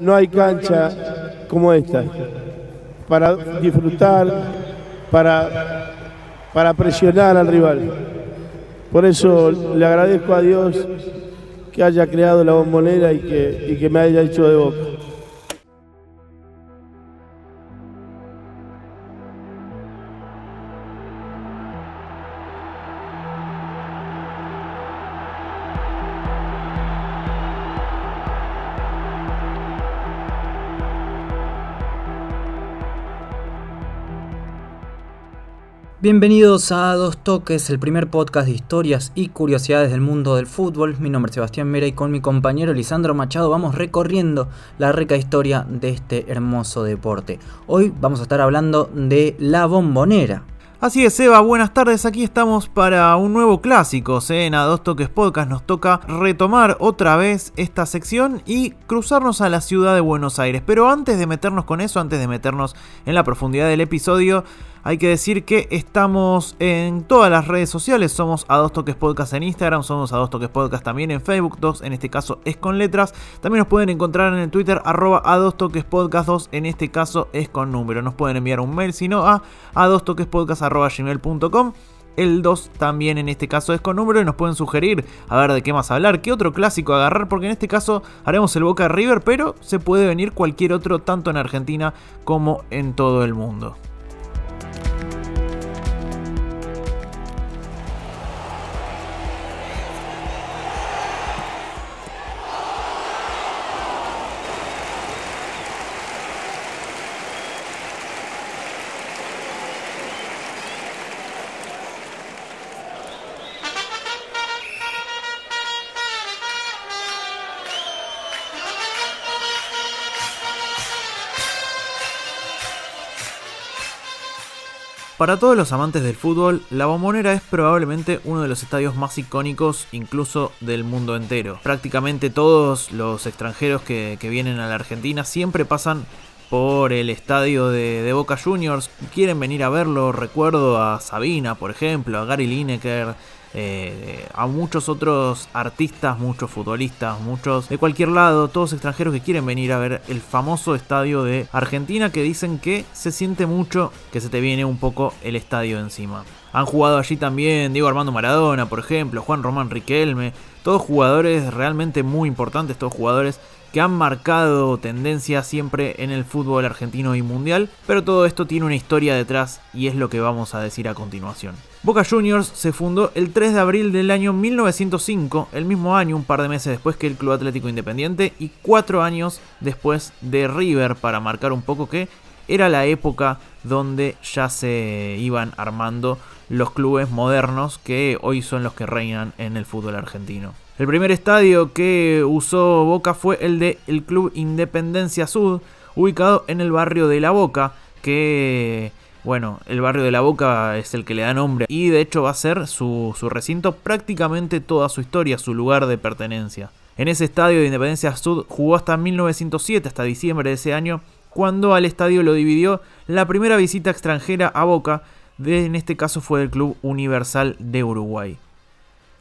No hay cancha como esta para disfrutar, para, para presionar al rival. Por eso le agradezco a Dios que haya creado la bombonera y que, y que me haya hecho de boca. Bienvenidos a Dos Toques, el primer podcast de historias y curiosidades del mundo del fútbol. Mi nombre es Sebastián Mera y con mi compañero Lisandro Machado vamos recorriendo la rica historia de este hermoso deporte. Hoy vamos a estar hablando de la bombonera. Así es, Eva, buenas tardes. Aquí estamos para un nuevo clásico. En A Dos Toques Podcast nos toca retomar otra vez esta sección y cruzarnos a la ciudad de Buenos Aires. Pero antes de meternos con eso, antes de meternos en la profundidad del episodio, hay que decir que estamos en todas las redes sociales. Somos a dos toques podcast en Instagram, somos a dos toques podcast también en Facebook. Dos en este caso es con letras. También nos pueden encontrar en el Twitter arroba a dos toques podcast 2. En este caso es con número. Nos pueden enviar un mail, sino a a dos toques podcast. El 2 también en este caso es con número y nos pueden sugerir a ver de qué más hablar, qué otro clásico agarrar, porque en este caso haremos el Boca River, pero se puede venir cualquier otro tanto en Argentina como en todo el mundo. Para todos los amantes del fútbol, la Bombonera es probablemente uno de los estadios más icónicos incluso del mundo entero. Prácticamente todos los extranjeros que, vienen a la Argentina siempre pasan por el estadio de, Boca Juniors, quieren venir a verlo, recuerdo a Sabina, por ejemplo, a Gary Lineker, eh, a muchos otros artistas, muchos futbolistas, muchos de cualquier lado, todos extranjeros que quieren venir a ver el famoso estadio de Argentina que dicen que se siente mucho que se te viene un poco el estadio encima. Han jugado allí también Diego Armando Maradona, por ejemplo, Juan Román Riquelme, todos jugadores realmente muy importantes, todos jugadores que han marcado tendencia siempre en el fútbol argentino y mundial, pero todo esto tiene una historia detrás y es lo que vamos a decir a continuación. Boca Juniors se fundó el 3 de abril del año 1905, el mismo año, un par de meses después que el Club Atlético Independiente y cuatro años después de River, para marcar un poco que era la época donde ya se iban armando los clubes modernos que hoy son los que reinan en el fútbol argentino. El primer estadio que usó Boca fue el de el Club Independencia Sud, ubicado en el barrio de La Boca, que bueno, el barrio de La Boca es el que le da nombre y de hecho va a ser su, recinto prácticamente toda su historia, su lugar de pertenencia. En ese estadio de Independencia Sud jugó hasta 1907, hasta diciembre de ese año, cuando al estadio lo dividió la primera visita extranjera a Boca, de, en este caso fue del Club Universal de Uruguay.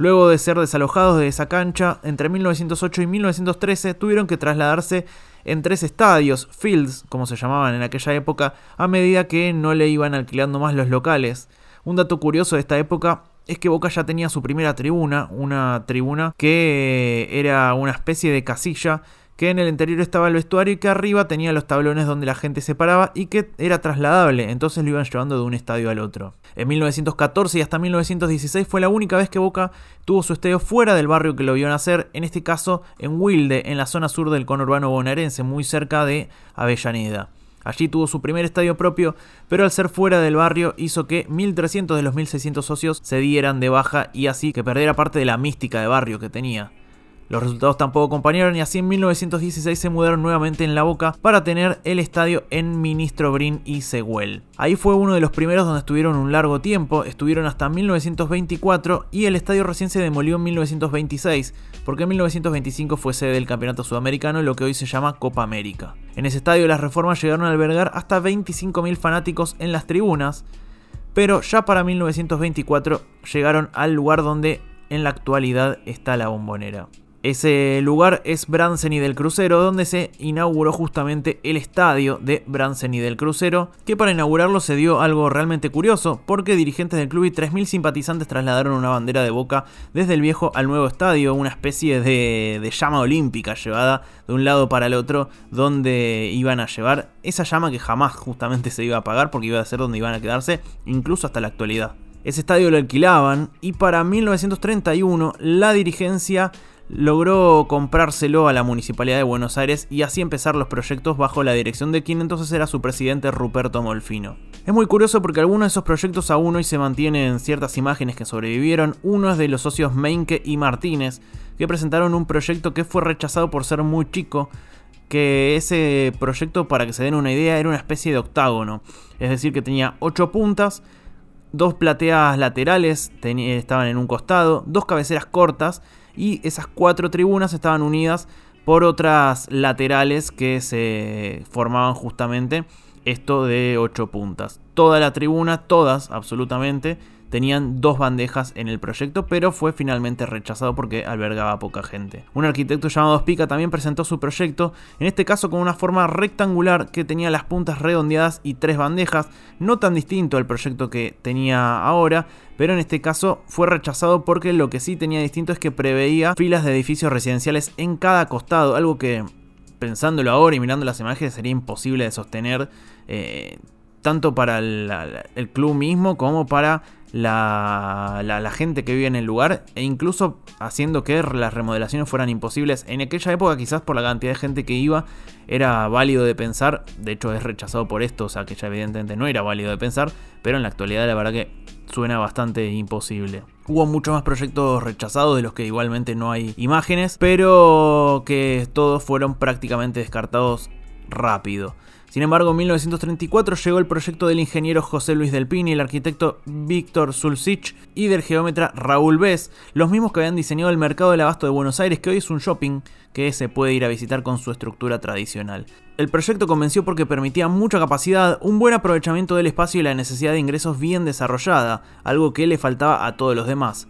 Luego de ser desalojados de esa cancha, entre 1908 y 1913 tuvieron que trasladarse en tres estadios, fields, como se llamaban en aquella época, a medida que no le iban alquilando más los locales. Un dato curioso de esta época es que Boca ya tenía su primera tribuna, una tribuna que era una especie de casilla que en el interior estaba el vestuario y que arriba tenía los tablones donde la gente se paraba y que era trasladable, entonces lo iban llevando de un estadio al otro. En 1914 y hasta 1916 fue la única vez que Boca tuvo su estadio fuera del barrio que lo vio nacer, en este caso en Wilde, en la zona sur del conurbano bonaerense, muy cerca de Avellaneda. Allí tuvo su primer estadio propio, pero al ser fuera del barrio hizo que 1300 de los 1600 socios se dieran de baja y así que perdiera parte de la mística de barrio que tenía. Los resultados tampoco acompañaron y así en 1916 se mudaron nuevamente en La Boca para tener el estadio en Ministro Brin y Seguel. Ahí fue uno de los primeros donde estuvieron un largo tiempo, estuvieron hasta 1924 y el estadio recién se demolió en 1926, porque en 1925 fue sede del Campeonato Sudamericano, lo que hoy se llama Copa América. En ese estadio las reformas llegaron a albergar hasta 25.000 fanáticos en las tribunas, pero ya para 1924 llegaron al lugar donde en la actualidad está la bombonera. Ese lugar es Bransen y del Crucero, donde se inauguró justamente el estadio de Bransen y del Crucero, que para inaugurarlo se dio algo realmente curioso, porque dirigentes del club y 3.000 simpatizantes trasladaron una bandera de boca desde el viejo al nuevo estadio, una especie de, de llama olímpica llevada de un lado para el otro, donde iban a llevar esa llama que jamás justamente se iba a apagar, porque iba a ser donde iban a quedarse, incluso hasta la actualidad. Ese estadio lo alquilaban y para 1931 la dirigencia logró comprárselo a la Municipalidad de Buenos Aires y así empezar los proyectos bajo la dirección de quien entonces era su presidente Ruperto Molfino. Es muy curioso porque algunos de esos proyectos aún hoy se mantienen ciertas imágenes que sobrevivieron. Uno es de los socios Meinke y Martínez, que presentaron un proyecto que fue rechazado por ser muy chico, que ese proyecto, para que se den una idea, era una especie de octágono. Es decir, que tenía 8 puntas, dos plateas laterales estaban en un costado, dos cabeceras cortas y esas cuatro tribunas estaban unidas por otras laterales que se formaban justamente esto de ocho puntas. Toda la tribuna, todas absolutamente, tenían dos bandejas en el proyecto, pero fue finalmente rechazado porque albergaba poca gente. Un arquitecto llamado Spica también presentó su proyecto, en este caso con una forma rectangular que tenía las puntas redondeadas y tres bandejas, no tan distinto al proyecto que tenía ahora, pero en este caso fue rechazado porque lo que sí tenía distinto es que preveía filas de edificios residenciales en cada costado, algo que pensándolo ahora y mirando las imágenes sería imposible de sostener. Eh, tanto para el, club mismo como para la, la, gente que vive en el lugar e incluso haciendo que las remodelaciones fueran imposibles. En aquella época quizás por la cantidad de gente que iba era válido de pensar, de hecho es rechazado por esto, o sea que ya evidentemente no era válido de pensar, pero en la actualidad la verdad que suena bastante imposible. Hubo muchos más proyectos rechazados de los que igualmente no hay imágenes, pero que todos fueron prácticamente descartados rápido. Sin embargo, en 1934 llegó el proyecto del ingeniero José Luis Del Pini, el arquitecto Víctor Sulcich y del geómetra Raúl Bess, los mismos que habían diseñado el mercado del abasto de Buenos Aires, que hoy es un shopping que se puede ir a visitar con su estructura tradicional. El proyecto convenció porque permitía mucha capacidad, un buen aprovechamiento del espacio y la necesidad de ingresos bien desarrollada, algo que le faltaba a todos los demás.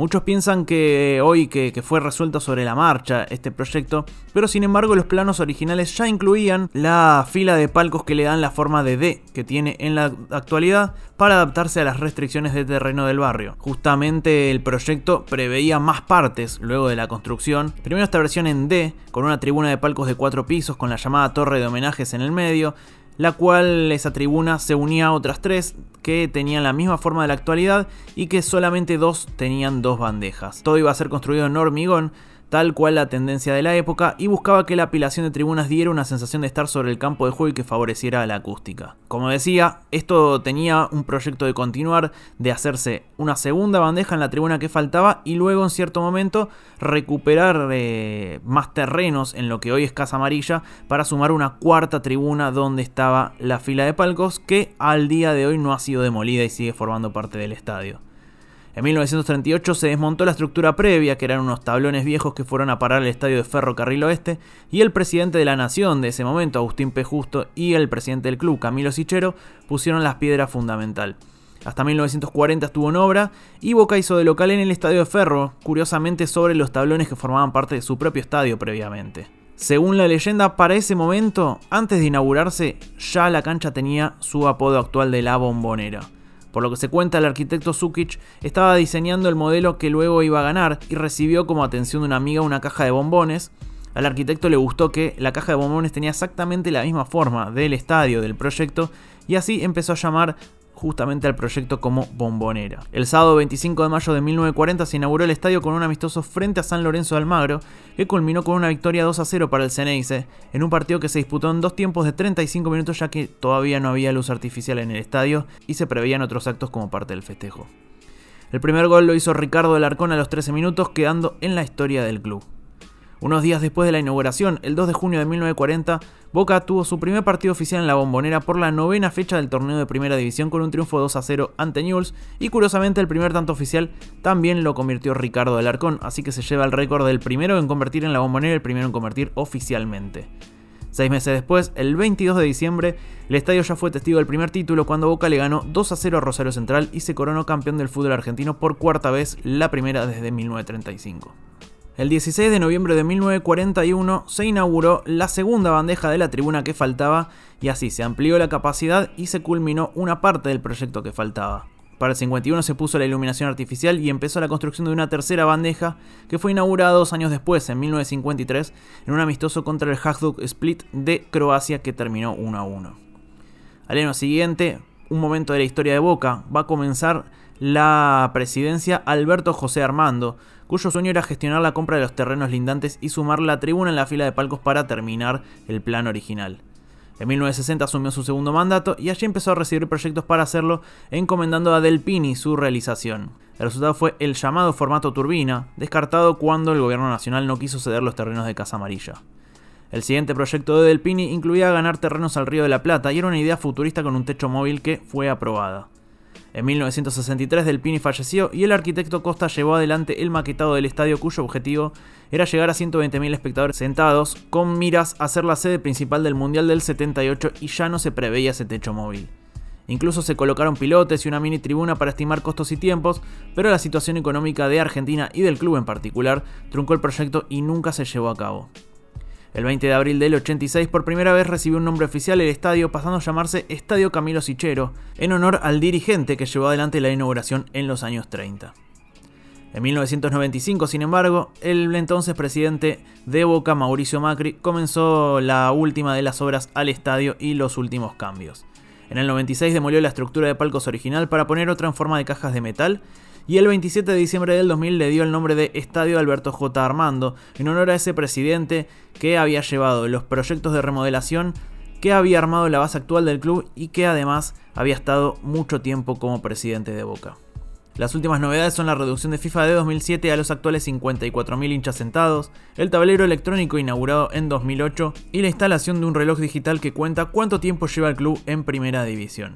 Muchos piensan que hoy que, fue resuelto sobre la marcha este proyecto, pero sin embargo los planos originales ya incluían la fila de palcos que le dan la forma de D que tiene en la actualidad para adaptarse a las restricciones de terreno del barrio. Justamente el proyecto preveía más partes luego de la construcción. Primero esta versión en D, con una tribuna de palcos de cuatro pisos con la llamada torre de homenajes en el medio, la cual esa tribuna se unía a otras tres que tenían la misma forma de la actualidad y que solamente dos tenían dos bandejas. Todo iba a ser construido en hormigón, tal cual la tendencia de la época, y buscaba que la apilación de tribunas diera una sensación de estar sobre el campo de juego y que favoreciera a la acústica. Como decía, esto tenía un proyecto de continuar, de hacerse una segunda bandeja en la tribuna que faltaba y luego en cierto momento recuperar eh, más terrenos en lo que hoy es Casa Amarilla para sumar una cuarta tribuna donde estaba la fila de palcos que al día de hoy no ha sido demolida y sigue formando parte del estadio. En 1938 se desmontó la estructura previa, que eran unos tablones viejos que fueron a parar al estadio de Ferrocarril Oeste, y el presidente de la Nación de ese momento, Agustín P. Justo, y el presidente del club, Camilo Sichero, pusieron las piedras fundamental. Hasta 1940 estuvo en obra y Boca hizo de local en el estadio de Ferro, curiosamente sobre los tablones que formaban parte de su propio estadio previamente. Según la leyenda, para ese momento, antes de inaugurarse, ya la cancha tenía su apodo actual de la bombonera. Por lo que se cuenta, el arquitecto Sukic estaba diseñando el modelo que luego iba a ganar y recibió como atención de una amiga una caja de bombones. Al arquitecto le gustó que la caja de bombones tenía exactamente la misma forma del estadio del proyecto y así empezó a llamar justamente al proyecto como bombonera. El sábado 25 de mayo de 1940 se inauguró el estadio con un amistoso frente a San Lorenzo de Almagro, que culminó con una victoria 2 a 0 para el Ceneice, en un partido que se disputó en dos tiempos de 35 minutos ya que todavía no había luz artificial en el estadio y se preveían otros actos como parte del festejo. El primer gol lo hizo Ricardo Alarcón a los 13 minutos, quedando en la historia del club. Unos días después de la inauguración, el 2 de junio de 1940, Boca tuvo su primer partido oficial en la bombonera por la novena fecha del torneo de primera división con un triunfo 2 a 0 ante Newell's y curiosamente el primer tanto oficial también lo convirtió Ricardo Alarcón, así que se lleva el récord del primero en convertir en la bombonera y el primero en convertir oficialmente. Seis meses después, el 22 de diciembre, el estadio ya fue testigo del primer título cuando Boca le ganó 2 a 0 a Rosario Central y se coronó campeón del fútbol argentino por cuarta vez, la primera desde 1935. El 16 de noviembre de 1941 se inauguró la segunda bandeja de la tribuna que faltaba y así se amplió la capacidad y se culminó una parte del proyecto que faltaba. Para el 51 se puso la iluminación artificial y empezó la construcción de una tercera bandeja que fue inaugurada dos años después, en 1953, en un amistoso contra el Hajduk Split de Croacia que terminó 1 a 1. Al año siguiente, un momento de la historia de Boca, va a comenzar la presidencia Alberto José Armando, cuyo sueño era gestionar la compra de los terrenos lindantes y sumar la tribuna en la fila de palcos para terminar el plan original. En 1960 asumió su segundo mandato y allí empezó a recibir proyectos para hacerlo, encomendando a Del Pini su realización. El resultado fue el llamado formato turbina, descartado cuando el gobierno nacional no quiso ceder los terrenos de Casa Amarilla. El siguiente proyecto de Del Pini incluía ganar terrenos al Río de la Plata y era una idea futurista con un techo móvil que fue aprobada. En 1963 Del Pini falleció y el arquitecto Costa llevó adelante el maquetado del estadio cuyo objetivo era llegar a 120.000 espectadores sentados con miras a ser la sede principal del Mundial del 78 y ya no se preveía ese techo móvil. Incluso se colocaron pilotes y una mini tribuna para estimar costos y tiempos, pero la situación económica de Argentina y del club en particular truncó el proyecto y nunca se llevó a cabo. El 20 de abril del 86 por primera vez recibió un nombre oficial el estadio pasando a llamarse Estadio Camilo Sichero, en honor al dirigente que llevó adelante la inauguración en los años 30. En 1995, sin embargo, el entonces presidente de Boca, Mauricio Macri, comenzó la última de las obras al estadio y los últimos cambios. En el 96 demolió la estructura de palcos original para poner otra en forma de cajas de metal y el 27 de diciembre del 2000 le dio el nombre de Estadio Alberto J. Armando, en honor a ese presidente que había llevado los proyectos de remodelación, que había armado la base actual del club y que además había estado mucho tiempo como presidente de Boca. Las últimas novedades son la reducción de FIFA de 2007 a los actuales 54.000 hinchas sentados, el tablero electrónico inaugurado en 2008 y la instalación de un reloj digital que cuenta cuánto tiempo lleva el club en primera división.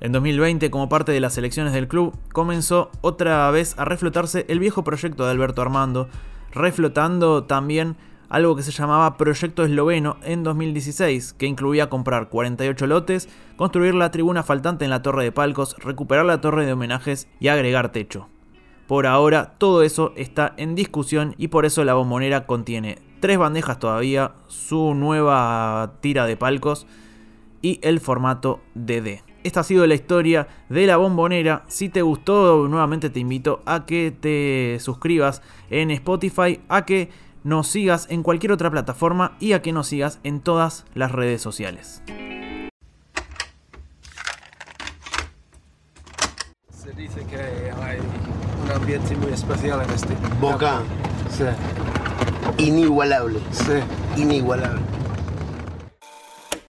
En 2020, como parte de las elecciones del club, comenzó otra vez a reflotarse el viejo proyecto de Alberto Armando, reflotando también algo que se llamaba Proyecto Esloveno en 2016, que incluía comprar 48 lotes, construir la tribuna faltante en la torre de palcos, recuperar la torre de homenajes y agregar techo. Por ahora, todo eso está en discusión y por eso la bombonera contiene tres bandejas todavía, su nueva tira de palcos y el formato DD. Esta ha sido la historia de la bombonera. Si te gustó, nuevamente te invito a que te suscribas en Spotify, a que nos sigas en cualquier otra plataforma y a que nos sigas en todas las redes sociales. Se dice que hay un ambiente muy especial en este. Boca. Sí, Inigualable. sí. Inigualable.